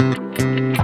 Música